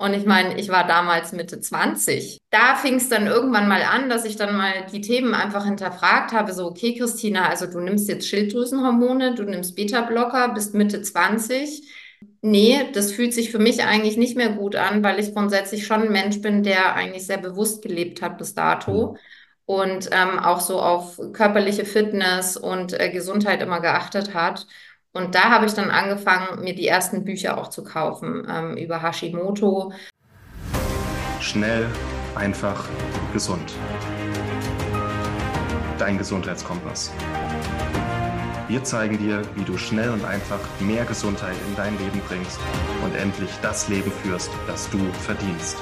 Und ich meine, ich war damals Mitte 20. Da fing es dann irgendwann mal an, dass ich dann mal die Themen einfach hinterfragt habe. So, okay, Christina, also du nimmst jetzt Schilddrüsenhormone, du nimmst Beta-Blocker, bist Mitte 20. Nee, das fühlt sich für mich eigentlich nicht mehr gut an, weil ich grundsätzlich schon ein Mensch bin, der eigentlich sehr bewusst gelebt hat bis dato Mhm. und ähm, auch so auf körperliche Fitness und äh, Gesundheit immer geachtet hat. Und da habe ich dann angefangen, mir die ersten Bücher auch zu kaufen ähm, über Hashimoto. Schnell, einfach, gesund. Dein Gesundheitskompass. Wir zeigen dir, wie du schnell und einfach mehr Gesundheit in dein Leben bringst und endlich das Leben führst, das du verdienst.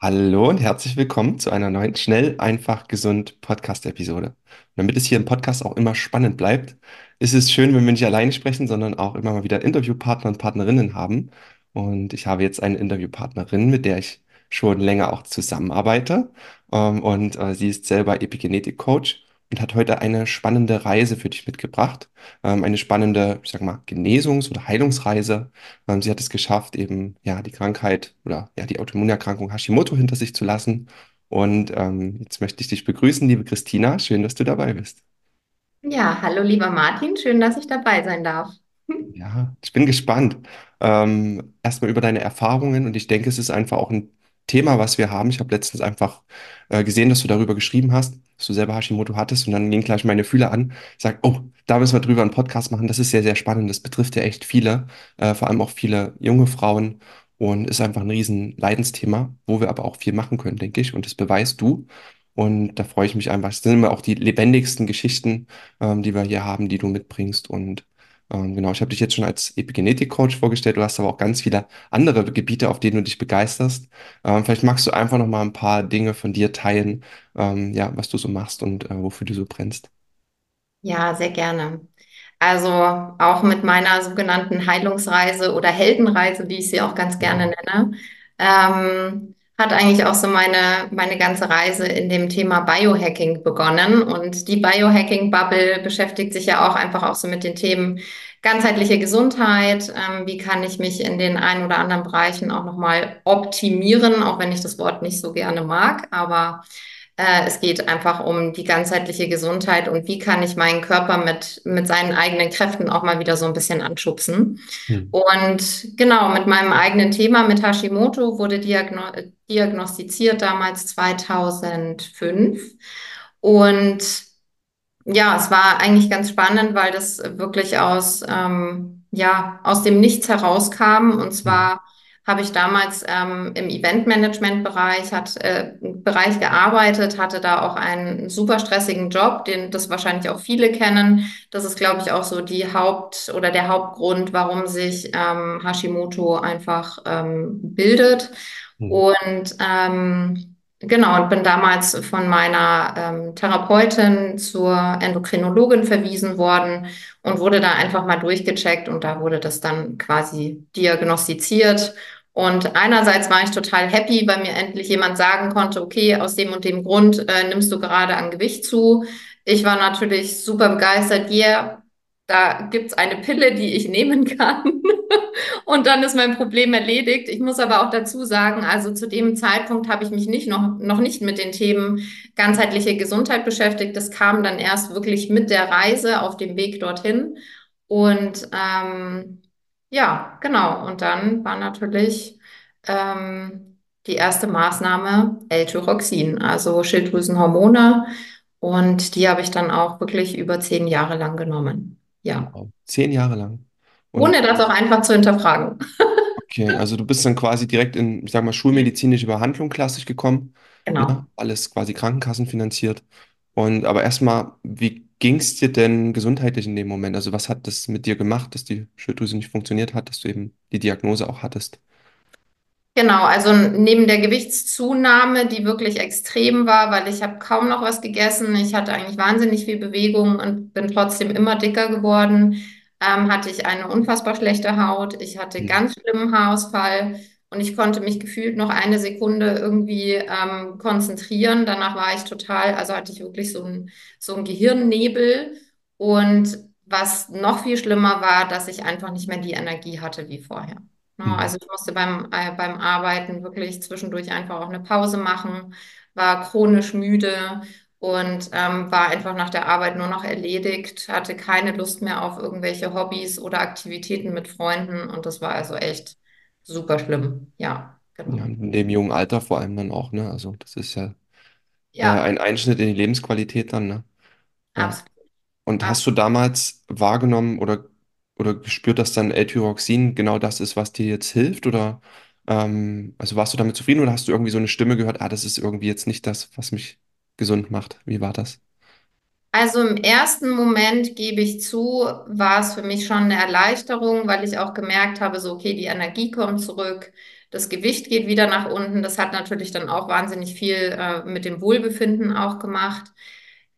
Hallo und herzlich willkommen zu einer neuen Schnell, einfach, gesund Podcast-Episode. Damit es hier im Podcast auch immer spannend bleibt, ist es schön, wenn wir nicht alleine sprechen, sondern auch immer mal wieder Interviewpartner und Partnerinnen haben. Und ich habe jetzt eine Interviewpartnerin, mit der ich schon länger auch zusammenarbeite. Ähm, und äh, sie ist selber Epigenetik-Coach und hat heute eine spannende Reise für dich mitgebracht. Ähm, eine spannende, ich sag mal, Genesungs- oder Heilungsreise ähm, sie hat es geschafft, eben ja die Krankheit oder ja die Autoimmunerkrankung Hashimoto hinter sich zu lassen. Und ähm, jetzt möchte ich dich begrüßen, liebe Christina. Schön, dass du dabei bist. Ja, hallo lieber Martin, schön, dass ich dabei sein darf. Ja, ich bin gespannt. Ähm, erstmal über deine Erfahrungen und ich denke, es ist einfach auch ein Thema, was wir haben. Ich habe letztens einfach äh, gesehen, dass du darüber geschrieben hast, dass du selber Hashimoto hattest und dann ging gleich meine Fühler an. Ich sag, oh, da müssen wir drüber einen Podcast machen. Das ist sehr, sehr spannend. Das betrifft ja echt viele, äh, vor allem auch viele junge Frauen und ist einfach ein riesen Leidensthema, wo wir aber auch viel machen können, denke ich. Und das beweist du. Und da freue ich mich einfach. Es sind immer auch die lebendigsten Geschichten, ähm, die wir hier haben, die du mitbringst und ähm, genau, ich habe dich jetzt schon als Epigenetik-Coach vorgestellt. Du hast aber auch ganz viele andere Gebiete, auf denen du dich begeisterst. Ähm, vielleicht magst du einfach noch mal ein paar Dinge von dir teilen, ähm, ja, was du so machst und äh, wofür du so brennst. Ja, sehr gerne. Also auch mit meiner sogenannten Heilungsreise oder Heldenreise, wie ich sie auch ganz gerne Mhm. nenne, ähm, hat eigentlich auch so meine, meine ganze Reise in dem Thema Biohacking begonnen. Und die Biohacking-Bubble beschäftigt sich ja auch einfach auch so mit den Themen ganzheitliche Gesundheit. Ähm, wie kann ich mich in den ein oder anderen Bereichen auch nochmal optimieren, auch wenn ich das Wort nicht so gerne mag, aber äh, es geht einfach um die ganzheitliche Gesundheit und wie kann ich meinen Körper mit, mit seinen eigenen Kräften auch mal wieder so ein bisschen anschubsen. Hm. Und genau, mit meinem eigenen Thema mit Hashimoto wurde diagno diagnostiziert damals 2005. Und ja, es war eigentlich ganz spannend, weil das wirklich aus, ähm, ja, aus dem Nichts herauskam. Und zwar habe ich damals ähm, im Eventmanagement-Bereich hat, äh, Bereich gearbeitet, hatte da auch einen super stressigen Job, den das wahrscheinlich auch viele kennen. Das ist, glaube ich, auch so die Haupt- oder der Hauptgrund, warum sich ähm, Hashimoto einfach ähm, bildet. Hm. Und ähm, Genau, und bin damals von meiner ähm, Therapeutin zur Endokrinologin verwiesen worden und wurde da einfach mal durchgecheckt und da wurde das dann quasi diagnostiziert. Und einerseits war ich total happy, weil mir endlich jemand sagen konnte, okay, aus dem und dem Grund äh, nimmst du gerade an Gewicht zu. Ich war natürlich super begeistert, yeah, da gibt's eine Pille, die ich nehmen kann. Und dann ist mein Problem erledigt. Ich muss aber auch dazu sagen, also zu dem Zeitpunkt habe ich mich nicht noch, noch nicht mit den Themen ganzheitliche Gesundheit beschäftigt. Das kam dann erst wirklich mit der Reise auf dem Weg dorthin. Und ähm, ja, genau. Und dann war natürlich ähm, die erste Maßnahme L-Tyroxin, also Schilddrüsenhormone. Und die habe ich dann auch wirklich über zehn Jahre lang genommen. Ja. Wow. Zehn Jahre lang. Und Ohne das auch einfach zu hinterfragen. okay, also du bist dann quasi direkt in, ich sag mal, schulmedizinische Behandlung klassisch gekommen. Genau. Alles quasi krankenkassenfinanziert. Und aber erstmal, wie ging es dir denn gesundheitlich in dem Moment? Also was hat das mit dir gemacht, dass die Schilddrüse nicht funktioniert hat, dass du eben die Diagnose auch hattest? Genau, also neben der Gewichtszunahme, die wirklich extrem war, weil ich habe kaum noch was gegessen, ich hatte eigentlich wahnsinnig viel Bewegung und bin trotzdem immer dicker geworden, ähm, hatte ich eine unfassbar schlechte Haut, ich hatte ganz schlimmen Haarausfall und ich konnte mich gefühlt noch eine Sekunde irgendwie ähm, konzentrieren. Danach war ich total, also hatte ich wirklich so ein, so ein Gehirnnebel. Und was noch viel schlimmer war, dass ich einfach nicht mehr die Energie hatte wie vorher. Ne, Mhm. Also ich musste beim, äh, beim Arbeiten wirklich zwischendurch einfach auch eine Pause machen, war chronisch müde und ähm, war einfach nach der Arbeit nur noch erledigt, hatte keine Lust mehr auf irgendwelche Hobbys oder Aktivitäten mit Freunden und das war also echt super schlimm. Ja, Ja, genau. in dem jungen Alter vor allem dann auch, ne? Also das ist ja äh, Ja, ein Einschnitt in die Lebensqualität dann, ne? Ja. absolut. Und hast du damals wahrgenommen oder, oder gespürt, dass dann L-Tyroxin genau das ist, was dir jetzt hilft? Oder ähm, also warst du damit zufrieden oder hast du irgendwie so eine Stimme gehört, ah, das ist irgendwie jetzt nicht das, was mich gesund macht? Wie war das? Also im ersten Moment gebe ich zu, war es für mich schon eine Erleichterung, weil ich auch gemerkt habe, so, okay, die Energie kommt zurück, das Gewicht geht wieder nach unten. Das hat natürlich dann auch wahnsinnig viel äh, mit dem Wohlbefinden auch gemacht.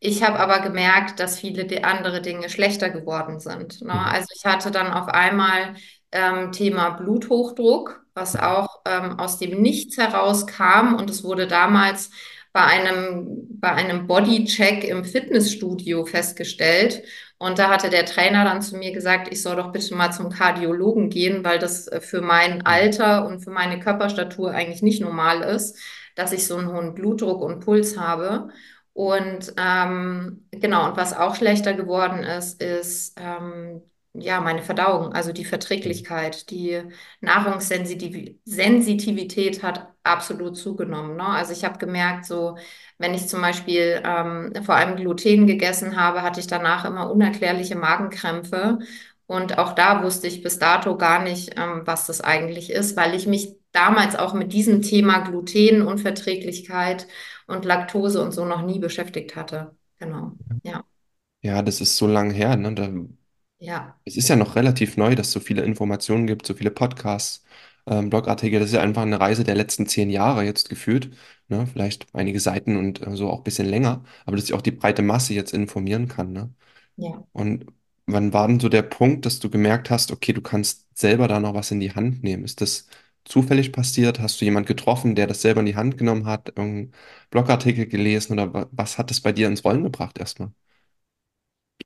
Ich habe aber gemerkt, dass viele andere Dinge schlechter geworden sind. Ne? Mhm. Also ich hatte dann auf einmal ähm, Thema Bluthochdruck, was Mhm. auch ähm, aus dem Nichts herauskam und es wurde damals bei einem, bei einem Bodycheck im Fitnessstudio festgestellt. Und da hatte der Trainer dann zu mir gesagt, ich soll doch bitte mal zum Kardiologen gehen, weil das äh, für mein Mhm. Alter und für meine Körperstatur eigentlich nicht normal ist, dass ich so einen hohen Blutdruck und Puls habe. Und ähm, genau, und was auch schlechter geworden ist, ist ähm, ja meine Verdauung, also die. Verträglichkeit, die Nahrungssensitivität hat absolut zugenommen. Ne? Also ich habe gemerkt, so wenn ich zum Beispiel ähm, vor allem Gluten gegessen habe, hatte ich danach immer unerklärliche Magenkrämpfe. Und auch da wusste ich bis dato gar nicht, ähm, was das eigentlich ist, weil ich mich damals auch mit diesem Thema Glutenunverträglichkeit und Laktose und so noch nie beschäftigt hatte. Genau. Ja, Ja, das ist so lang her, ne? Da, ja, es ist ja noch relativ neu, dass es so viele Informationen gibt, so viele Podcasts, ähm, Blogartikel. Das ist ja einfach eine Reise der letzten zehn Jahre jetzt gefühlt. Ne? Vielleicht einige Seiten und äh, so auch ein bisschen länger, aber dass sich auch die breite Masse jetzt informieren kann. Ne? ja. Und wann war denn so der Punkt, dass du gemerkt hast, okay, du kannst selber da noch was in die Hand nehmen? Ist das zufällig passiert? Hast du jemanden getroffen, der das selber in die Hand genommen hat, irgendeinen Blogartikel gelesen oder wa- was hat das bei dir ins Rollen gebracht erstmal?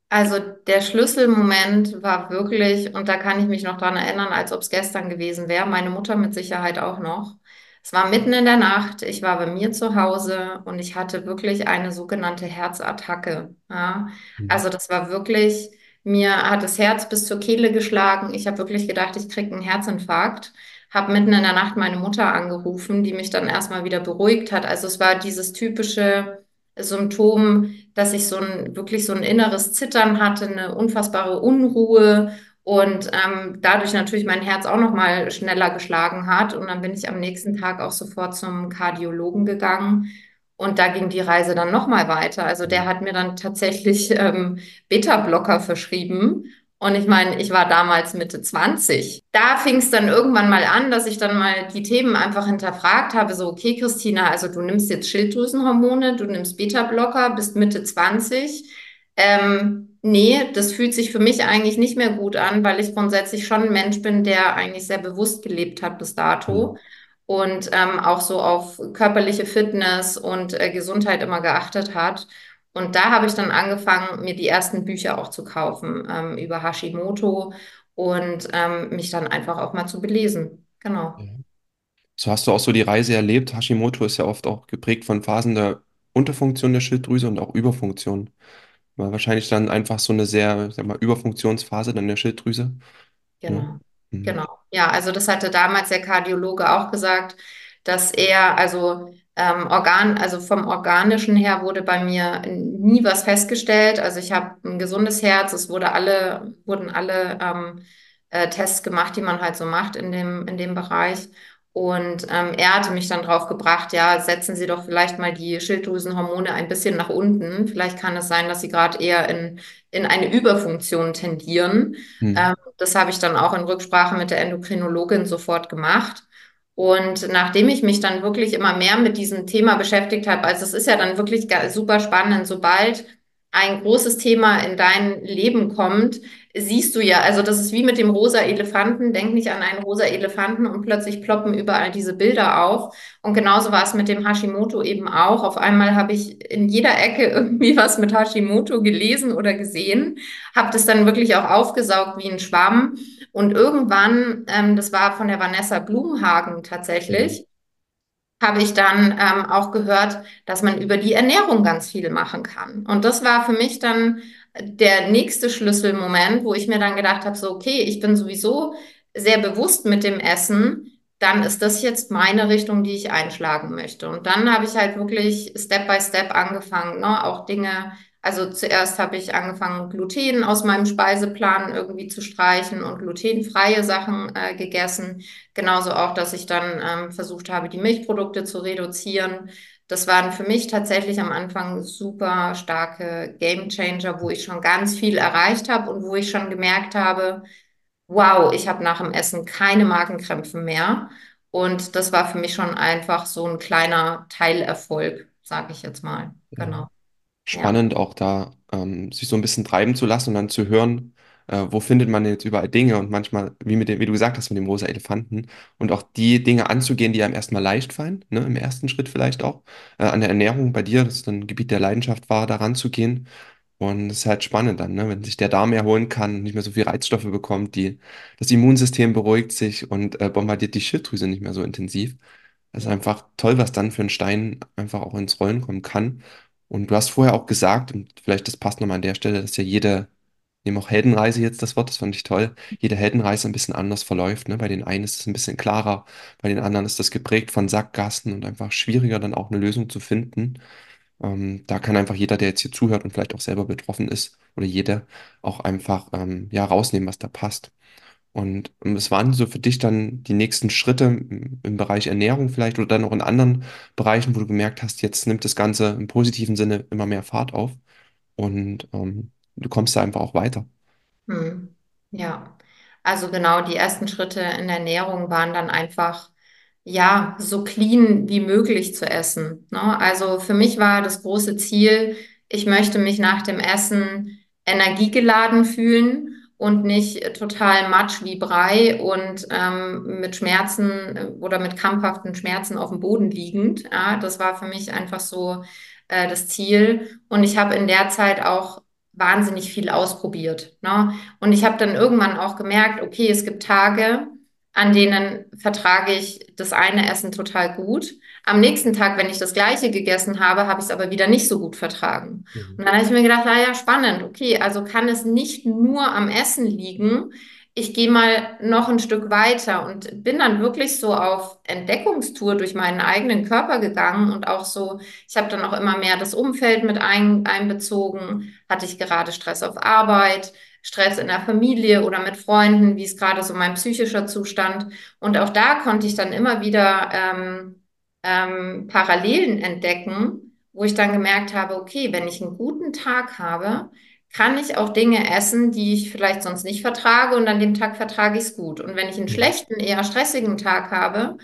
Also der Schlüsselmoment war wirklich, und da kann ich mich noch dran erinnern, als ob es gestern gewesen wäre, meine Mutter mit Sicherheit auch noch. Es war mitten in der Nacht, ich war bei mir zu Hause und ich hatte wirklich eine sogenannte Herzattacke. Ja? Mhm. Also das war wirklich, mir hat das Herz bis zur Kehle geschlagen. Ich habe wirklich gedacht, ich kriege einen Herzinfarkt. Habe mitten in der Nacht meine Mutter angerufen, die mich dann erstmal wieder beruhigt hat. Also es war dieses typische Symptom, dass ich so ein wirklich so ein inneres Zittern hatte, eine unfassbare Unruhe und ähm, dadurch natürlich mein Herz auch noch mal schneller geschlagen hat. Und dann bin ich am nächsten Tag auch sofort zum Kardiologen gegangen. Und da ging die Reise dann noch mal weiter. Also der hat mir dann tatsächlich ähm, Beta-Blocker verschrieben. Und ich meine, ich war damals Mitte 20. Da fing es dann irgendwann mal an, dass ich dann mal die Themen einfach hinterfragt habe. So, okay, Christina, also du nimmst jetzt Schilddrüsenhormone, du nimmst Beta-Blocker, bist Mitte 20. Ähm, nee, das fühlt sich für mich eigentlich nicht mehr gut an, weil ich grundsätzlich schon ein Mensch bin, der eigentlich sehr bewusst gelebt hat bis dato Mhm. und ähm, auch so auf körperliche Fitness und äh, Gesundheit immer geachtet hat. Und da habe ich dann angefangen, mir die ersten Bücher auch zu kaufen ähm, über Hashimoto und ähm, mich dann einfach auch mal zu belesen. Genau, Ja. So hast du auch so die Reise erlebt. Hashimoto ist ja oft auch geprägt von Phasen der Unterfunktion der Schilddrüse und auch Überfunktion. War wahrscheinlich dann einfach so eine sehr, sag mal, Überfunktionsphase dann der Schilddrüse. Ne? genau, Mhm. genau. Ja, also das hatte damals der Kardiologe auch gesagt, dass er, also ähm, Organ, also vom Organischen her wurde bei mir nie was festgestellt. Also ich habe ein gesundes Herz, es wurde alle, wurden alle ähm, äh, Tests gemacht, die man halt so macht in dem, in dem Bereich. Und ähm, er hatte mich dann drauf gebracht, ja, setzen Sie doch vielleicht mal die Schilddrüsenhormone ein bisschen nach unten. Vielleicht kann es sein, dass Sie gerade eher in, in eine Überfunktion tendieren. Mhm. Ähm, das habe ich dann auch in Rücksprache mit der Endokrinologin sofort gemacht. Und nachdem ich mich dann wirklich immer mehr mit diesem Thema beschäftigt habe, also es ist ja dann wirklich super spannend, sobald ein großes Thema in dein Leben kommt, siehst du ja, also das ist wie mit dem rosa Elefanten. Denk nicht an einen rosa Elefanten und plötzlich ploppen überall diese Bilder auf. Und genauso war es mit dem Hashimoto eben auch. Auf einmal habe ich in jeder Ecke irgendwie was mit Hashimoto gelesen oder gesehen, habe das dann wirklich auch aufgesaugt wie ein Schwamm. Und irgendwann, ähm, das war von der Vanessa Blumhagen Mhm. tatsächlich, habe ich dann ähm, auch gehört, dass man über die Ernährung ganz viel machen kann. Und das war für mich dann der nächste Schlüsselmoment, wo ich mir dann gedacht habe, so, okay, ich bin sowieso sehr bewusst mit dem Essen, dann ist das jetzt meine Richtung, die ich einschlagen möchte. Und dann habe ich halt wirklich Step by Step angefangen, ne, auch Dinge, also zuerst habe ich angefangen, Gluten aus meinem Speiseplan irgendwie zu streichen und glutenfreie Sachen äh, gegessen. Genauso auch, dass ich dann ähm, versucht habe, die Milchprodukte zu reduzieren. Das waren für mich tatsächlich am Anfang super starke Game Changer, wo ich schon ganz viel erreicht habe und wo ich schon gemerkt habe, wow, ich habe nach dem Essen keine Magenkrämpfe mehr. Und das war für mich schon einfach so ein kleiner Teilerfolg, sage ich jetzt mal. Genau. Spannend, auch da ähm, sich so ein bisschen treiben zu lassen und dann zu hören, äh, wo findet man jetzt überall Dinge und manchmal, wie mit dem, wie du gesagt hast, mit dem rosa Elefanten und auch die Dinge anzugehen, die einem erstmal leicht fallen, ne, im ersten Schritt vielleicht auch, äh, an der Ernährung bei dir, das dann ein Gebiet der Leidenschaft war, da ranzugehen. Und es ist halt spannend dann, ne, wenn sich der Darm erholen kann, nicht mehr so viel Reizstoffe bekommt, die, das Immunsystem beruhigt sich und äh, bombardiert die Schilddrüse nicht mehr so intensiv. Das ist einfach toll, was dann für ein Stein einfach auch ins Rollen kommen kann. Und du hast vorher auch gesagt, und vielleicht das passt nochmal an der Stelle, dass ja jede, nehmen auch Heldenreise jetzt das Wort, das fand ich toll, jede Heldenreise ein bisschen anders verläuft. Ne? Bei den einen ist es ein bisschen klarer, bei den anderen ist das geprägt von Sackgassen und einfach schwieriger, dann auch eine Lösung zu finden. Ähm, da kann einfach jeder, der jetzt hier zuhört und vielleicht auch selber betroffen ist, oder jede, auch einfach ähm, ja, rausnehmen, was da passt. Und ähm, was waren so für dich dann die nächsten Schritte im, im Bereich Ernährung vielleicht oder dann auch in anderen Bereichen, wo du gemerkt hast, jetzt nimmt das Ganze im positiven Sinne immer mehr Fahrt auf und ähm, du kommst da einfach auch weiter. Hm. Ja, also genau, die ersten Schritte in der Ernährung waren dann einfach, ja, so clean wie möglich zu essen. Ne? Also für mich war das große Ziel, ich möchte mich nach dem Essen energiegeladen fühlen und nicht total matsch wie Brei und ähm, mit Schmerzen äh, oder mit krampfhaften Schmerzen auf dem Boden liegend. Ja, das war für mich einfach so äh, das Ziel. Und ich habe in der Zeit auch wahnsinnig viel ausprobiert. Ne? Und ich habe dann irgendwann auch gemerkt, okay, es gibt Tage, an denen vertrage ich das eine Essen total gut. Am nächsten Tag, wenn ich das gleiche gegessen habe, habe ich es aber wieder nicht so gut vertragen. Mhm. Und dann habe ich mir gedacht, ah ja, spannend, okay, also kann es nicht nur am Essen liegen. Ich gehe mal noch ein Stück weiter und bin dann wirklich so auf Entdeckungstour durch meinen eigenen Körper gegangen und auch so, ich habe dann auch immer mehr das Umfeld mit ein, einbezogen. Hatte ich gerade Stress auf Arbeit? Stress in der Familie oder mit Freunden, wie ist gerade so mein psychischer Zustand. Und auch da konnte ich dann immer wieder ähm, ähm, Parallelen entdecken, wo ich dann gemerkt habe, okay, wenn ich einen guten Tag habe, kann ich auch Dinge essen, die ich vielleicht sonst nicht vertrage und an dem Tag vertrage ich es gut. Und wenn ich einen schlechten, eher stressigen Tag habe,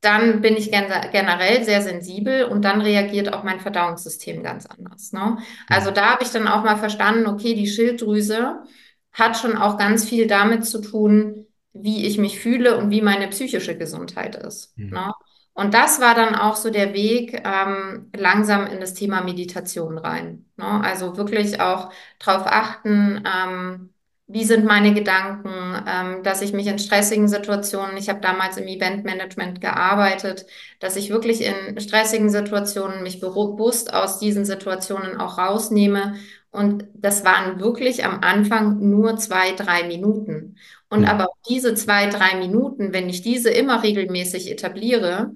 dann bin ich gen generell sehr sensibel und dann reagiert auch mein Verdauungssystem ganz anders. Ne? Also da habe ich dann auch mal verstanden, okay, die Schilddrüse hat schon auch ganz viel damit zu tun, wie ich mich fühle und wie meine psychische Gesundheit ist. Mhm. Ne? Und das war dann auch so der Weg ähm, langsam in das Thema Meditation rein. Ne? Also wirklich auch darauf achten, ähm, wie sind meine Gedanken, ähm, dass ich mich in stressigen Situationen, ich habe damals im Eventmanagement gearbeitet, dass ich wirklich in stressigen Situationen mich bewusst aus diesen Situationen auch rausnehme. Und das waren wirklich am Anfang nur zwei, drei Minuten. Und aber diese zwei, drei Minuten, wenn ich diese immer regelmäßig etabliere,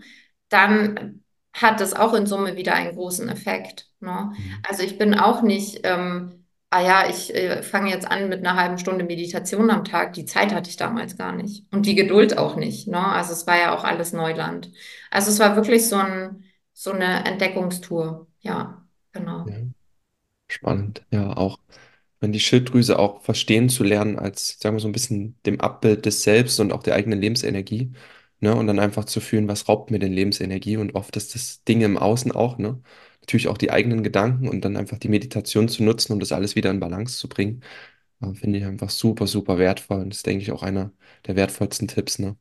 dann hat das auch in Summe wieder einen großen Effekt. Ne? Mhm. Also ich bin auch nicht ähm, ah ja, ich äh, fange jetzt an mit einer halben Stunde Meditation am Tag. Die Zeit hatte ich damals gar nicht. Und die Geduld auch nicht. Ne? Also es war ja auch alles Neuland. Also es war wirklich so ein, so eine Entdeckungstour. Ja, genau. Ja, spannend. Ja, auch wenn die Schilddrüse auch verstehen zu lernen als, sagen wir so ein bisschen dem Abbild des Selbst und auch der eigenen Lebensenergie, ne? Und dann einfach zu fühlen, was raubt mir denn Lebensenergie? Und oft ist das Dinge im Außen auch, ne? Natürlich auch die eigenen Gedanken und dann einfach die Meditation zu nutzen, um das alles wieder in Balance zu bringen. Äh, Finde ich einfach super, super wertvoll. Und das ist, denke ich, auch einer der wertvollsten Tipps, ne?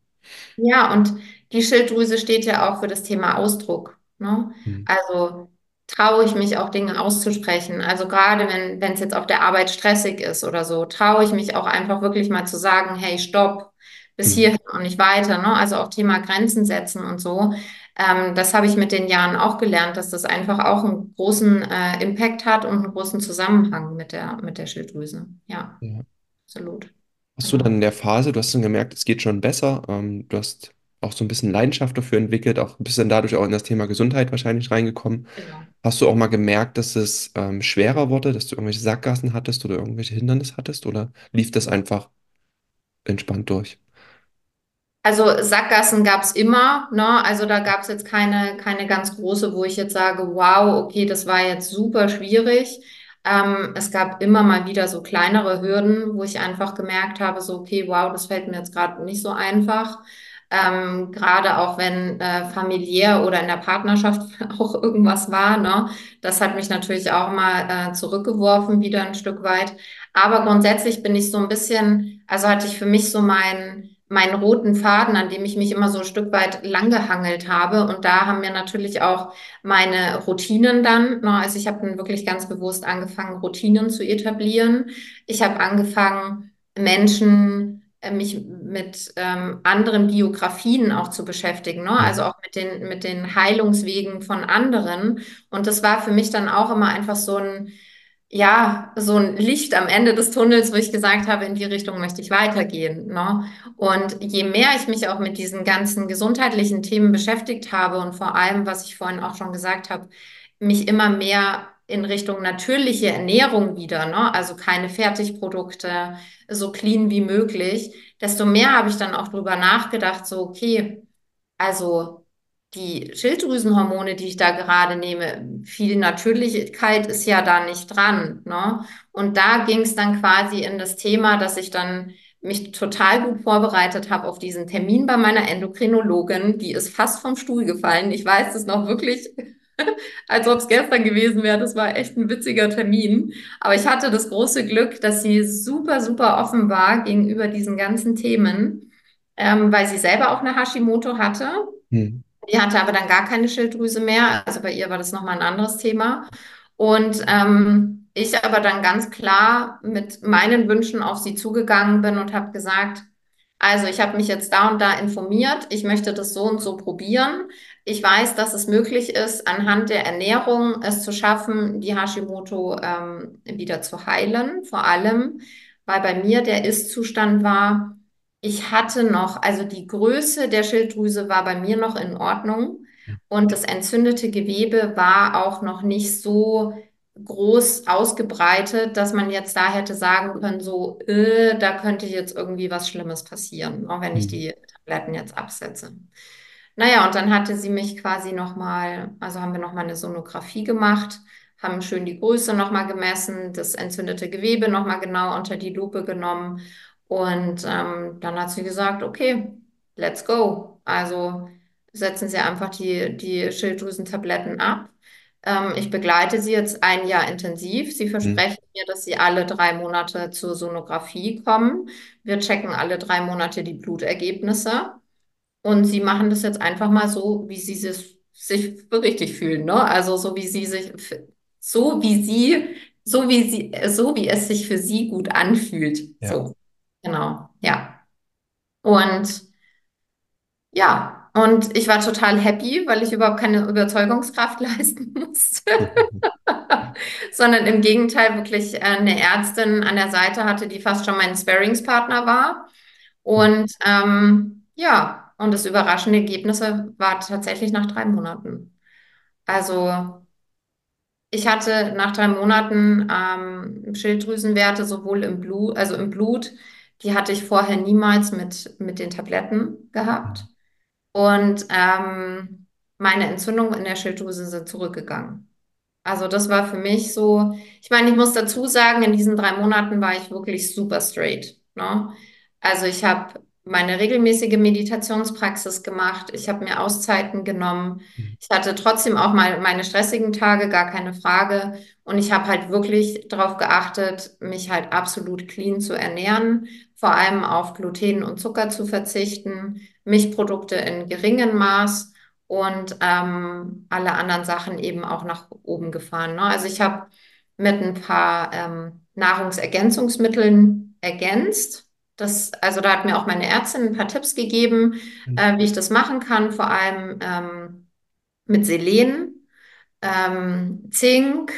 Ja, und die Schilddrüse steht ja auch für das Thema Ausdruck, ne? Hm. Also traue ich mich auch Dinge auszusprechen. Also gerade wenn, wenn es jetzt auf der Arbeit stressig ist oder so, traue ich mich auch einfach wirklich mal zu sagen, hey, stopp, bis Hm. hierhin und nicht weiter, ne? Also auch Thema Grenzen setzen und so. Ähm, das habe ich mit den Jahren auch gelernt, dass das einfach auch einen großen äh, Impact hat und einen großen Zusammenhang mit der, mit der Schilddrüse. Ja, Ja. absolut. Hast du dann in der Phase, du hast dann gemerkt, es geht schon besser, ähm, du hast auch so ein bisschen Leidenschaft dafür entwickelt, auch ein bisschen dadurch auch in das Thema Gesundheit wahrscheinlich reingekommen. Genau. Hast du auch mal gemerkt, dass es ähm, schwerer wurde, dass du irgendwelche Sackgassen hattest oder irgendwelche Hindernisse hattest oder lief das einfach entspannt durch? Also Sackgassen gab es immer, ne? Also da gab es jetzt keine, keine ganz große, wo ich jetzt sage, wow, okay, das war jetzt super schwierig. Ähm, es gab immer mal wieder so kleinere Hürden, wo ich einfach gemerkt habe, so, okay, wow, das fällt mir jetzt gerade nicht so einfach. Ähm, gerade auch wenn äh, familiär oder in der Partnerschaft auch irgendwas war, ne? Das hat mich natürlich auch mal äh, zurückgeworfen, wieder ein Stück weit. Aber grundsätzlich bin ich so ein bisschen, also hatte ich für mich so meinen meinen roten Faden, an dem ich mich immer so ein Stück weit langgehangelt habe. Und da haben mir natürlich auch meine Routinen dann, ne, also ich habe dann wirklich ganz bewusst angefangen, Routinen zu etablieren. Ich habe angefangen, Menschen, mich mit ähm, anderen Biografien auch zu beschäftigen, ne? Also Mhm. auch mit den, mit den Heilungswegen von anderen. Und das war für mich dann auch immer einfach so ein ja, so ein Licht am Ende des Tunnels, wo ich gesagt habe, in die Richtung möchte ich weitergehen, ne? Und je mehr ich mich auch mit diesen ganzen gesundheitlichen Themen beschäftigt habe und vor allem, was ich vorhin auch schon gesagt habe, mich immer mehr in Richtung natürliche Ernährung wieder, ne? Also keine Fertigprodukte, so clean wie möglich, desto mehr habe ich dann auch drüber nachgedacht, so, okay, also die Schilddrüsenhormone, die ich da gerade nehme, viel Natürlichkeit ist ja da nicht dran, ne? Und da ging es dann quasi in das Thema, dass ich dann mich total gut vorbereitet habe auf diesen Termin bei meiner Endokrinologin. Die ist fast vom Stuhl gefallen. Ich weiß es noch wirklich, als ob es gestern gewesen wäre. Das war echt ein witziger Termin. Aber ich hatte das große Glück, dass sie super, super offen war gegenüber diesen ganzen Themen, ähm, weil sie selber auch eine Hashimoto hatte. Mhm. Die hatte aber dann gar keine Schilddrüse mehr. Also bei ihr war das nochmal ein anderes Thema. Und ähm, ich aber dann ganz klar mit meinen Wünschen auf sie zugegangen bin und habe gesagt, also ich habe mich jetzt da und da informiert, ich möchte das so und so probieren. Ich weiß, dass es möglich ist, anhand der Ernährung es zu schaffen, die Hashimoto ähm, wieder zu heilen. Vor allem, weil bei mir der Ist-Zustand war, ich hatte noch, also die Größe der Schilddrüse war bei mir noch in Ordnung und das entzündete Gewebe war auch noch nicht so groß ausgebreitet, dass man jetzt da hätte sagen können, so, äh, da könnte jetzt irgendwie was Schlimmes passieren, auch wenn ich Mhm. die Tabletten jetzt absetze. Naja, und dann hatte sie mich quasi nochmal, also haben wir nochmal eine Sonographie gemacht, haben schön die Größe nochmal gemessen, das entzündete Gewebe nochmal genau unter die Lupe genommen und ähm, dann hat sie gesagt, okay, let's go. Also setzen Sie einfach die, die Schilddrüsentabletten ab. Ähm, ich begleite Sie jetzt ein Jahr intensiv. Sie Mhm. versprechen mir, dass Sie alle drei Monate zur Sonographie kommen. Wir checken alle drei Monate die Blutergebnisse. Und Sie machen das jetzt einfach mal so, wie Sie sich, sich für richtig fühlen, ne? Also so wie Sie sich, so wie Sie, so wie Sie, so wie es sich für Sie gut anfühlt. Ja. So, genau, ja. Und ja, und ich war total happy, weil ich überhaupt keine Überzeugungskraft leisten musste, sondern im Gegenteil wirklich äh, eine Ärztin an der Seite hatte, die fast schon mein Sparringspartner war. Und ähm, ja, und das überraschende Ergebnis war tatsächlich nach drei Monaten. Also ich hatte nach drei Monaten ähm, Schilddrüsenwerte sowohl im Blut, also im Blut, die hatte ich vorher niemals mit, mit den Tabletten gehabt. Und ähm, meine Entzündungen in der Schilddrüse sind zurückgegangen. Also das war für mich so, ich meine, ich muss dazu sagen, in diesen drei Monaten war ich wirklich super straight, ne? Also ich habe meine regelmäßige Meditationspraxis gemacht. Ich habe mir Auszeiten genommen. Mhm. Ich hatte trotzdem auch mal meine stressigen Tage, gar keine Frage. Und ich habe halt wirklich darauf geachtet, mich halt absolut clean zu ernähren, vor allem auf Gluten und Zucker zu verzichten, Milchprodukte in geringem Maß und ähm, alle anderen Sachen eben auch nach oben gefahren. Ne? Also ich habe mit ein paar ähm, Nahrungsergänzungsmitteln ergänzt. Das, also da hat mir auch meine Ärztin ein paar Tipps gegeben, Mhm. äh, wie ich das machen kann, vor allem ähm, mit Selen, ähm, Zink,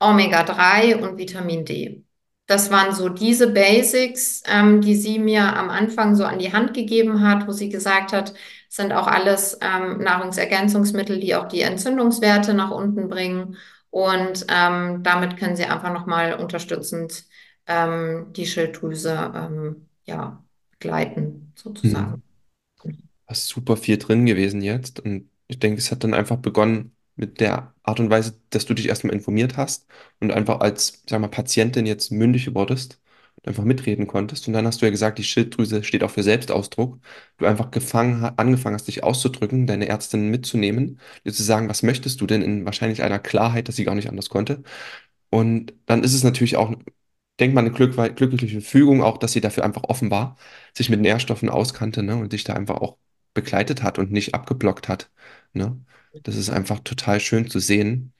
Omega-3 und Vitamin D. Das waren so diese Basics, ähm, die sie mir am Anfang so an die Hand gegeben hat, wo sie gesagt hat, sind auch alles ähm, Nahrungsergänzungsmittel, die auch die Entzündungswerte nach unten bringen. Und ähm, damit können sie einfach nochmal unterstützend ähm, die Schilddrüse ähm, ja, gleiten, Mhm. sozusagen. Da ist super viel drin gewesen jetzt. Und ich denke, es hat dann einfach begonnen mit der Art und Weise, dass du dich erstmal informiert hast und einfach als, sag mal, Patientin jetzt mündig wurdest und einfach mitreden konntest. Und dann hast du ja gesagt, die Schilddrüse steht auch für Selbstausdruck. Du einfach gefangen, angefangen hast, dich auszudrücken, deine Ärztin mitzunehmen, dir zu sagen, was möchtest du denn in wahrscheinlich einer Klarheit, dass sie gar nicht anders konnte. Und dann ist es natürlich auch, denkt man, eine Glück, glückliche Fügung auch, dass sie dafür einfach offen war, sich mit Nährstoffen auskannte, ne, und dich da einfach auch begleitet hat und nicht abgeblockt hat, ne. Das ist einfach total schön zu sehen,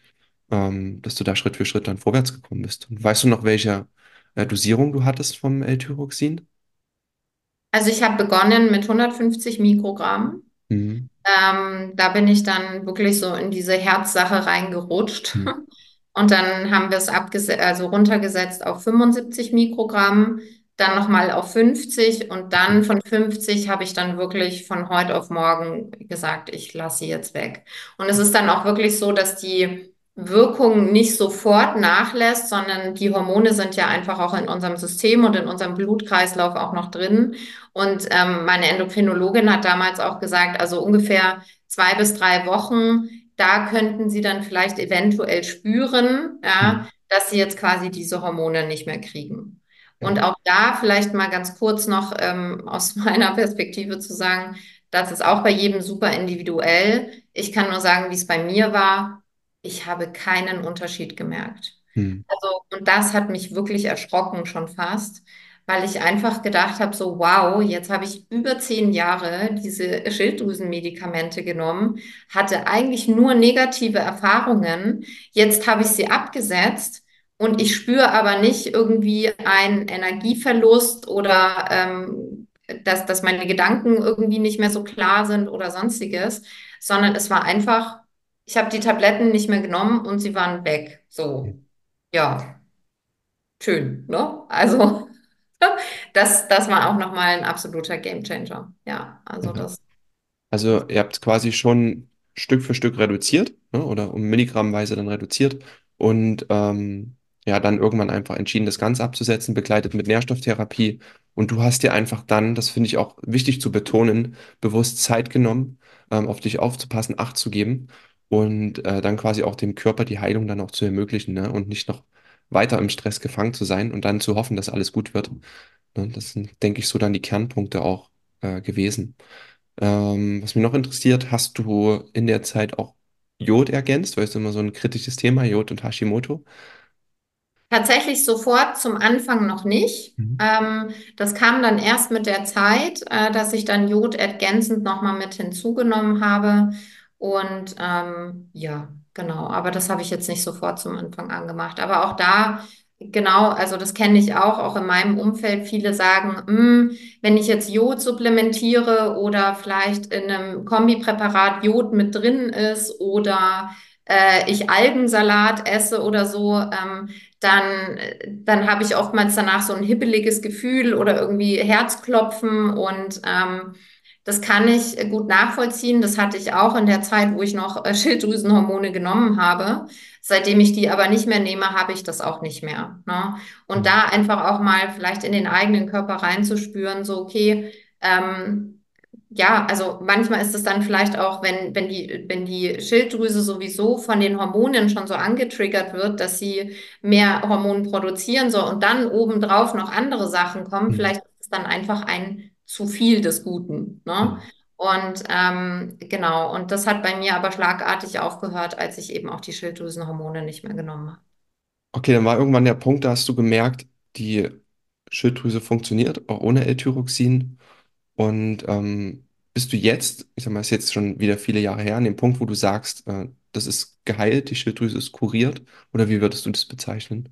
ähm, dass du da Schritt für Schritt dann vorwärts gekommen bist. Und weißt du noch, welche äh, Dosierung du hattest vom L-Tyroxin? Also ich habe begonnen mit 150 Mikrogramm. Mhm. Ähm, da bin ich dann wirklich so in diese Herzsache reingerutscht. Mhm. Und dann haben wir es also runtergesetzt auf 75 Mikrogramm, dann nochmal auf 50 und dann von 50 habe ich dann wirklich von heute auf morgen gesagt, ich lasse sie jetzt weg. Und es ist dann auch wirklich so, dass die Wirkung nicht sofort nachlässt, sondern die Hormone sind ja einfach auch in unserem System und in unserem Blutkreislauf auch noch drin. Und ähm, meine Endokrinologin hat damals auch gesagt, also ungefähr zwei bis drei Wochen, da könnten Sie dann vielleicht eventuell spüren, ja, dass Sie jetzt quasi diese Hormone nicht mehr kriegen. Und auch da vielleicht mal ganz kurz noch ähm, aus meiner Perspektive zu sagen, das ist auch bei jedem super individuell. Ich kann nur sagen, wie es bei mir war. Ich habe keinen Unterschied gemerkt. Mhm. Also, und das hat mich wirklich erschrocken schon fast, weil ich einfach gedacht habe, so, wow, jetzt habe ich über zehn Jahre diese Schilddrüsenmedikamente genommen, hatte eigentlich nur negative Erfahrungen. Jetzt habe ich sie abgesetzt und ich spüre aber nicht irgendwie einen Energieverlust oder ähm, dass, dass meine Gedanken irgendwie nicht mehr so klar sind oder sonstiges, sondern es war einfach, ich habe die Tabletten nicht mehr genommen und sie waren weg. So. Ja, schön, ne? Also, das, das war auch nochmal ein absoluter Gamechanger. Ja, also Ja. das. Also ihr habt quasi schon Stück für Stück reduziert, ne, oder um Milligrammweise dann reduziert und ähm, ja, dann irgendwann einfach entschieden, das Ganze abzusetzen, begleitet mit Nährstofftherapie. Und du hast dir einfach dann, das finde ich auch wichtig zu betonen, bewusst Zeit genommen, ähm, auf dich aufzupassen, Acht zu geben und äh, dann quasi auch dem Körper die Heilung dann auch zu ermöglichen, ne, und nicht noch weiter im Stress gefangen zu sein und dann zu hoffen, dass alles gut wird. Ne, das sind, denke ich, so dann die Kernpunkte auch äh, gewesen. Ähm, was mich noch interessiert, hast du in der Zeit auch Jod ergänzt? Weil es immer so ein kritisches Thema, Jod und Hashimoto. Tatsächlich sofort zum Anfang noch nicht. Mhm. Ähm, das kam dann erst mit der Zeit, äh, dass ich dann Jod ergänzend nochmal mit hinzugenommen habe. Und ähm, ja, genau. Aber das habe ich jetzt nicht sofort zum Anfang an gemacht. Aber auch da, genau, also das kenne ich auch, auch in meinem Umfeld. Viele sagen, "Hm, wenn ich jetzt Jod supplementiere oder vielleicht in einem Kombipräparat Jod mit drin ist oder äh, ich Algensalat esse oder so, ähm, dann, dann habe ich oftmals danach so ein hibbeliges Gefühl oder irgendwie Herzklopfen und ähm, das kann ich gut nachvollziehen. Das hatte ich auch in der Zeit, wo ich noch äh, Schilddrüsenhormone genommen habe. Seitdem ich die aber nicht mehr nehme, habe ich das auch nicht mehr. Ne? Und da einfach auch mal vielleicht in den eigenen Körper reinzuspüren, so okay, ähm, ja, also manchmal ist es dann vielleicht auch, wenn, wenn die, wenn die Schilddrüse sowieso von den Hormonen schon so angetriggert wird, dass sie mehr Hormone produzieren soll und dann obendrauf noch andere Sachen kommen, Mhm. vielleicht ist es dann einfach ein zu viel des Guten, ne? Und ähm, genau, und das hat bei mir aber schlagartig aufgehört, als ich eben auch die Schilddrüsenhormone nicht mehr genommen habe. Okay, dann war irgendwann der Punkt, da hast du gemerkt, die Schilddrüse funktioniert, auch ohne L-Tyroxin. Und ähm, bist du jetzt, ich sag mal, ist jetzt schon wieder viele Jahre her, an dem Punkt, wo du sagst, äh, das ist geheilt, die Schilddrüse ist kuriert? Oder wie würdest du das bezeichnen?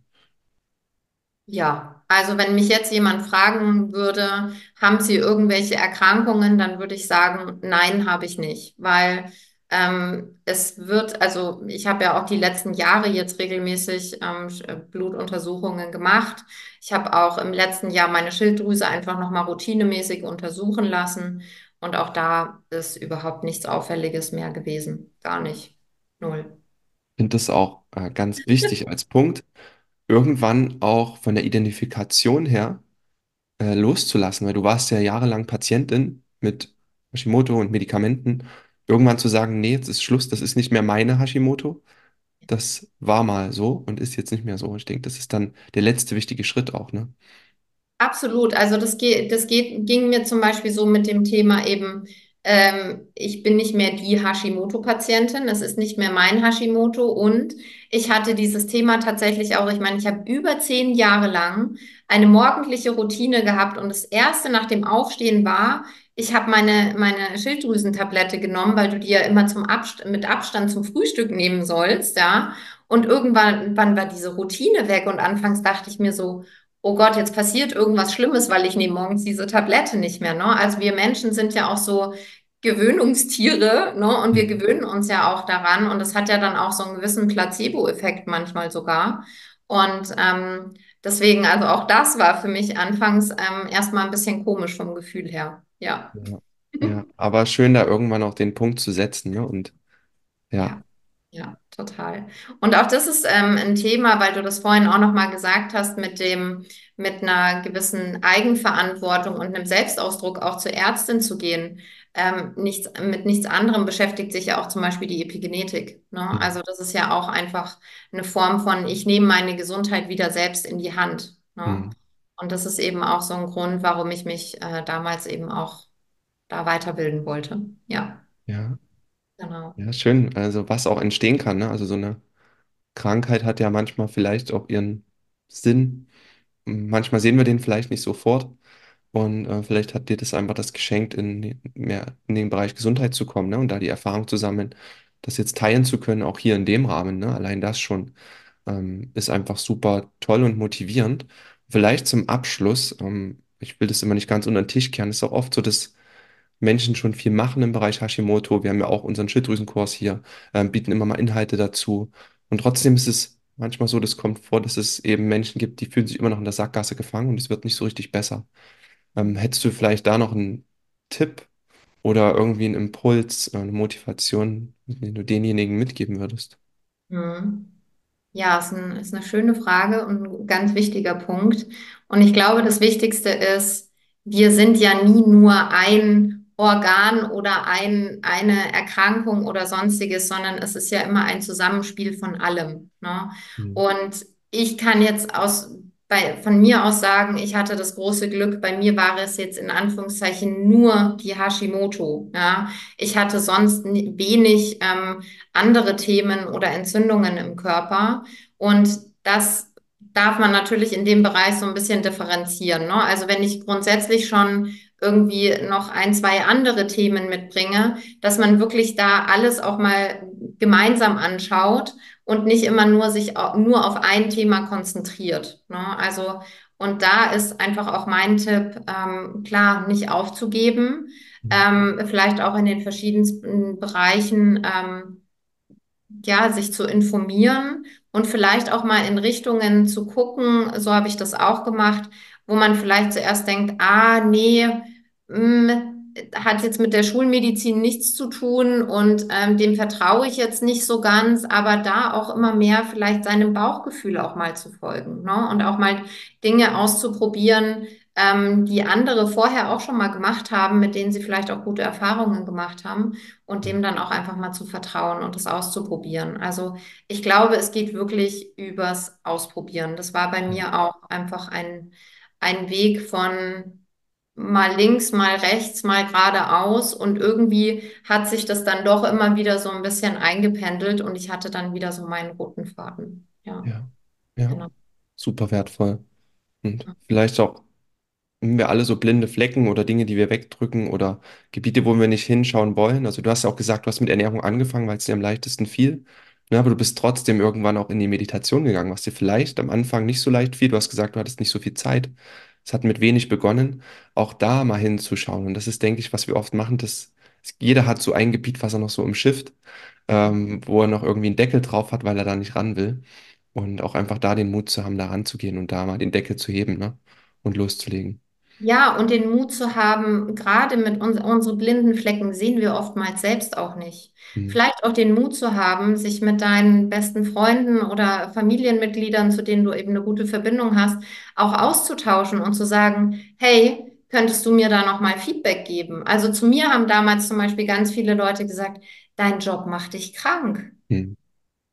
Ja, also wenn mich jetzt jemand fragen würde, haben Sie irgendwelche Erkrankungen, dann würde ich sagen, nein, habe ich nicht, weil ähm, es wird, also ich habe ja auch die letzten Jahre jetzt regelmäßig ähm, äh, Blutuntersuchungen gemacht. Ich habe auch im letzten Jahr meine Schilddrüse einfach nochmal routinemäßig untersuchen lassen und auch da ist überhaupt nichts Auffälliges mehr gewesen, gar nicht, null. Ich finde das auch äh, ganz wichtig als Punkt, irgendwann auch von der Identifikation her äh, loszulassen, weil du warst ja jahrelang Patientin mit Hashimoto und Medikamenten. Irgendwann zu sagen, nee, jetzt ist Schluss, das ist nicht mehr meine Hashimoto, das war mal so und ist jetzt nicht mehr so. Ich denke, das ist dann der letzte wichtige Schritt auch, ne? Absolut. Also das geht, das geht, ging mir zum Beispiel so mit dem Thema eben, ähm, ich bin nicht mehr die Hashimoto-Patientin, es ist nicht mehr mein Hashimoto. Und ich hatte dieses Thema tatsächlich auch, ich meine, ich habe über zehn Jahre lang eine morgendliche Routine gehabt. Und das erste nach dem Aufstehen war, ich habe meine, meine Schilddrüsentablette genommen, weil du die ja immer zum Abst mit Abstand zum Frühstück nehmen sollst, ja. Und irgendwann, wann war diese Routine weg. Und anfangs dachte ich mir so, oh Gott, jetzt passiert irgendwas Schlimmes, weil ich nehme morgens diese Tablette nicht mehr, ne? Also wir Menschen sind ja auch so Gewöhnungstiere, ne? Und wir gewöhnen uns ja auch daran. Und das hat ja dann auch so einen gewissen Placebo-Effekt manchmal sogar. Und ähm, deswegen, also auch das war für mich anfangs ähm, erstmal ein bisschen komisch vom Gefühl her. Ja. Ja. Ja, aber schön, da irgendwann auch den Punkt zu setzen, ne? Und ja. Ja, ja, total. Und auch das ist ähm, ein Thema, weil du das vorhin auch noch mal gesagt hast, mit dem, mit einer gewissen Eigenverantwortung und einem Selbstausdruck auch zur Ärztin zu gehen. Ähm, nichts, mit nichts anderem beschäftigt sich ja auch zum Beispiel die Epigenetik. Ne? Mhm. Also das ist ja auch einfach eine Form von, ich nehme meine Gesundheit wieder selbst in die Hand. Ne? Mhm. Und das ist eben auch so ein Grund, warum ich mich äh, damals eben auch da weiterbilden wollte. Ja, Ja, genau. ja, schön. Also was auch entstehen kann, ne? Also so eine Krankheit hat ja manchmal vielleicht auch ihren Sinn. Manchmal sehen wir den vielleicht nicht sofort. Und äh, vielleicht hat dir das einfach das geschenkt, in, den- mehr in den Bereich Gesundheit zu kommen, ne? Und da die Erfahrung zu sammeln, das jetzt teilen zu können, auch hier in dem Rahmen, ne? Allein das schon ähm, ist einfach super toll und motivierend. Vielleicht zum Abschluss, ähm, ich will das immer nicht ganz unter den Tisch kehren, ist auch oft so, dass Menschen schon viel machen im Bereich Hashimoto. Wir haben ja auch unseren Schilddrüsenkurs hier, ähm, bieten immer mal Inhalte dazu. Und trotzdem ist es manchmal so, das kommt vor, dass es eben Menschen gibt, die fühlen sich immer noch in der Sackgasse gefangen und es wird nicht so richtig besser. Ähm, hättest du vielleicht da noch einen Tipp oder irgendwie einen Impuls, äh, eine Motivation, den du denjenigen mitgeben würdest? Mhm. Ja, ist ein, ist eine schöne Frage und ein ganz wichtiger Punkt. Und ich glaube, das Wichtigste ist, wir sind ja nie nur ein Organ oder ein, eine Erkrankung oder sonstiges, sondern es ist ja immer ein Zusammenspiel von allem, ne? Hm. Und ich kann jetzt aus, bei, von mir aus sagen, ich hatte das große Glück, bei mir war es jetzt in Anführungszeichen nur die Hashimoto, ja? Ich hatte sonst ni- wenig, ähm, andere Themen oder Entzündungen im Körper. Und das darf man natürlich in dem Bereich so ein bisschen differenzieren, ne? Also wenn ich grundsätzlich schon irgendwie noch ein, zwei andere Themen mitbringe, dass man wirklich da alles auch mal gemeinsam anschaut und nicht immer nur sich nur auf ein Thema konzentriert, ne? Also und da ist einfach auch mein Tipp, ähm, klar, nicht aufzugeben, ähm, vielleicht auch in den verschiedensten Bereichen ähm, ja, sich zu informieren und vielleicht auch mal in Richtungen zu gucken, so habe ich das auch gemacht, wo man vielleicht zuerst denkt, ah, nee, mh, hat jetzt mit der Schulmedizin nichts zu tun und ähm, dem vertraue ich jetzt nicht so ganz, aber da auch immer mehr vielleicht seinem Bauchgefühl auch mal zu folgen, ne? Und auch mal Dinge auszuprobieren, ähm, die andere vorher auch schon mal gemacht haben, mit denen sie vielleicht auch gute Erfahrungen gemacht haben und dem dann auch einfach mal zu vertrauen und das auszuprobieren. Also ich glaube, es geht wirklich übers Ausprobieren. Das war bei mir auch einfach ein, ein Weg von mal links, mal rechts, mal geradeaus und irgendwie hat sich das dann doch immer wieder so ein bisschen eingependelt und ich hatte dann wieder so meinen roten Faden. Ja, Ja, ja, genau. super wertvoll. Und vielleicht auch haben wir alle so blinde Flecken oder Dinge, die wir wegdrücken oder Gebiete, wo wir nicht hinschauen wollen. Also du hast ja auch gesagt, du hast mit Ernährung angefangen, weil es dir am leichtesten fiel. Ne, aber du bist trotzdem irgendwann auch in die Meditation gegangen, was dir vielleicht am Anfang nicht so leicht fiel. Du hast gesagt, du hattest nicht so viel Zeit. Es hat mit wenig begonnen, auch da mal hinzuschauen. Und das ist, denke ich, was wir oft machen, dass jeder hat so ein Gebiet, was er noch so im Shift, ähm, wo er noch irgendwie einen Deckel drauf hat, weil er da nicht ran will. Und auch einfach da den Mut zu haben, da ranzugehen und da mal den Deckel zu heben, ne? Und loszulegen. Ja, und den Mut zu haben, gerade mit uns, unsere blinden Flecken sehen wir oftmals selbst auch nicht. Hm. Vielleicht auch den Mut zu haben, sich mit deinen besten Freunden oder Familienmitgliedern, zu denen du eben eine gute Verbindung hast, auch auszutauschen und zu sagen, hey, könntest du mir da nochmal Feedback geben? Also zu mir haben damals zum Beispiel ganz viele Leute gesagt, dein Job macht dich krank. Hm.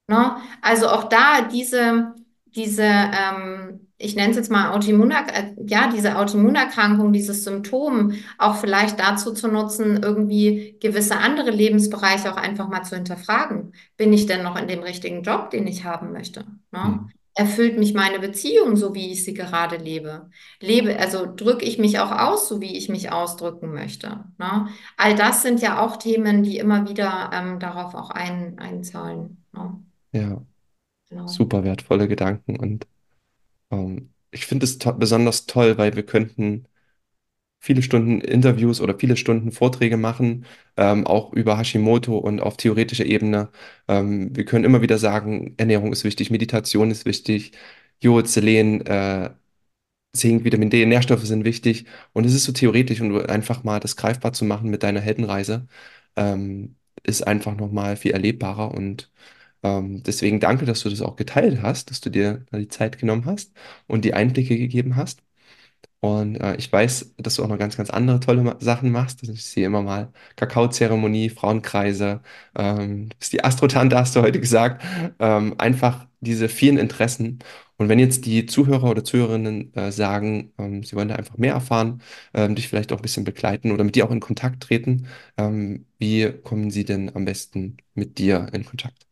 Ne? Also auch da diese, diese, ähm, ich nenne es jetzt mal Autoimmunerk äh, ja, diese Autoimmunerkrankung, dieses Symptom auch vielleicht dazu zu nutzen, irgendwie gewisse andere Lebensbereiche auch einfach mal zu hinterfragen. Bin ich denn noch in dem richtigen Job, den ich haben möchte? Ne? Hm. Erfüllt mich meine Beziehung so, wie ich sie gerade lebe? Lebe, also drücke ich mich auch aus, so wie ich mich ausdrücken möchte? Ne? All das sind ja auch Themen, die immer wieder ähm, darauf auch ein, einzahlen. Ne? Ja, Genau. super wertvolle Gedanken. Und ähm, ich finde es to besonders toll, weil wir könnten viele Stunden Interviews oder viele Stunden Vorträge machen, ähm, auch über Hashimoto und auf theoretischer Ebene. Ähm, wir können immer wieder sagen, Ernährung ist wichtig, Meditation ist wichtig, Jod, Selen, äh, Zink, Vitamin D, Nährstoffe sind wichtig. Und es ist so theoretisch und einfach mal das greifbar zu machen mit deiner Heldenreise, ähm, ist einfach nochmal viel erlebbarer. Und ähm, deswegen danke, dass du das auch geteilt hast, dass du dir die Zeit genommen hast und die Einblicke gegeben hast. Und äh, ich weiß, dass du auch noch ganz, ganz andere tolle Ma Sachen machst. Also ich sehe immer mal Kakaozeremonie, Frauenkreise, ähm, du bist die Astrotante, hast du heute gesagt. Ähm, einfach diese vielen Interessen. Und wenn jetzt die Zuhörer oder Zuhörerinnen äh, sagen, ähm, sie wollen da einfach mehr erfahren, ähm, dich vielleicht auch ein bisschen begleiten oder mit dir auch in Kontakt treten, ähm, wie kommen sie denn am besten mit dir in Kontakt?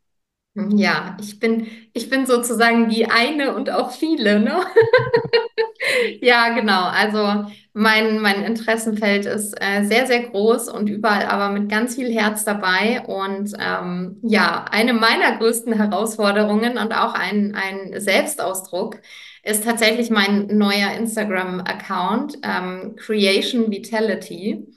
Ja, ich bin, ich bin sozusagen die eine und auch viele, ne? Ja, genau. Also mein, mein Interessenfeld ist äh, sehr, sehr groß und überall aber mit ganz viel Herz dabei. Und ähm, ja, eine meiner größten Herausforderungen und auch ein, ein Selbstausdruck ist tatsächlich mein neuer Instagram-Account, ähm, Creation Vitality.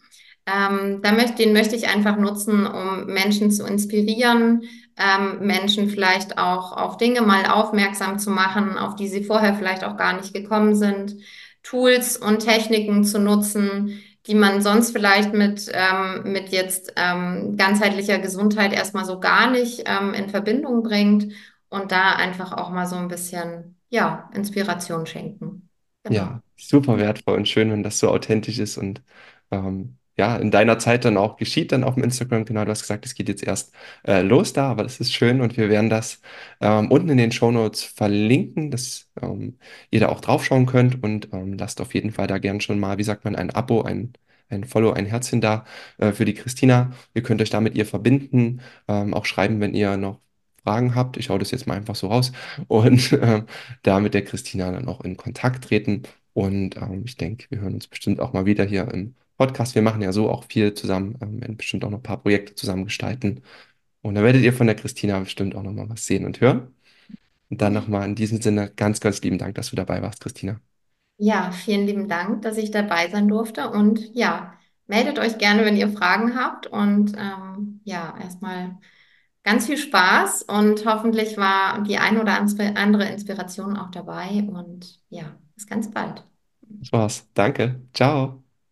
Ähm, da den möchte ich einfach nutzen, um Menschen zu inspirieren, ähm, Menschen vielleicht auch auf Dinge mal aufmerksam zu machen, auf die sie vorher vielleicht auch gar nicht gekommen sind, Tools und Techniken zu nutzen, die man sonst vielleicht mit, ähm, mit jetzt ähm, ganzheitlicher Gesundheit erstmal so gar nicht ähm, in Verbindung bringt und da einfach auch mal so ein bisschen, ja, Inspiration schenken. Genau. Ja, super wertvoll und schön, wenn das so authentisch ist und ähm, ja, in deiner Zeit dann auch geschieht, dann auf dem Instagram. Genau, du hast gesagt, es geht jetzt erst äh, los da, aber das ist schön und wir werden das ähm, unten in den Shownotes verlinken, dass ähm, ihr da auch draufschauen könnt und ähm, lasst auf jeden Fall da gern schon mal, wie sagt man, ein Abo, ein, ein Follow, ein Herzchen da äh, für die Christina. Ihr könnt euch da mit ihr verbinden, ähm, auch schreiben, wenn ihr noch Fragen habt. Ich hau das jetzt mal einfach so raus und ähm, da mit der Christina dann auch in Kontakt treten. Und ähm, ich denke, wir hören uns bestimmt auch mal wieder hier im Podcast. Wir machen ja so auch viel zusammen, ähm, werden bestimmt auch noch ein paar Projekte zusammen gestalten. Und da werdet ihr von der Christina bestimmt auch noch mal was sehen und hören. Und dann nochmal in diesem Sinne ganz, ganz lieben Dank, dass du dabei warst, Christina. Ja, vielen lieben Dank, dass ich dabei sein durfte. Und ja, meldet euch gerne, wenn ihr Fragen habt. Und ähm, ja, erstmal ganz viel Spaß und hoffentlich war die ein oder andere Inspiration auch dabei. Und ja, bis ganz bald. Das war's. Danke. Ciao.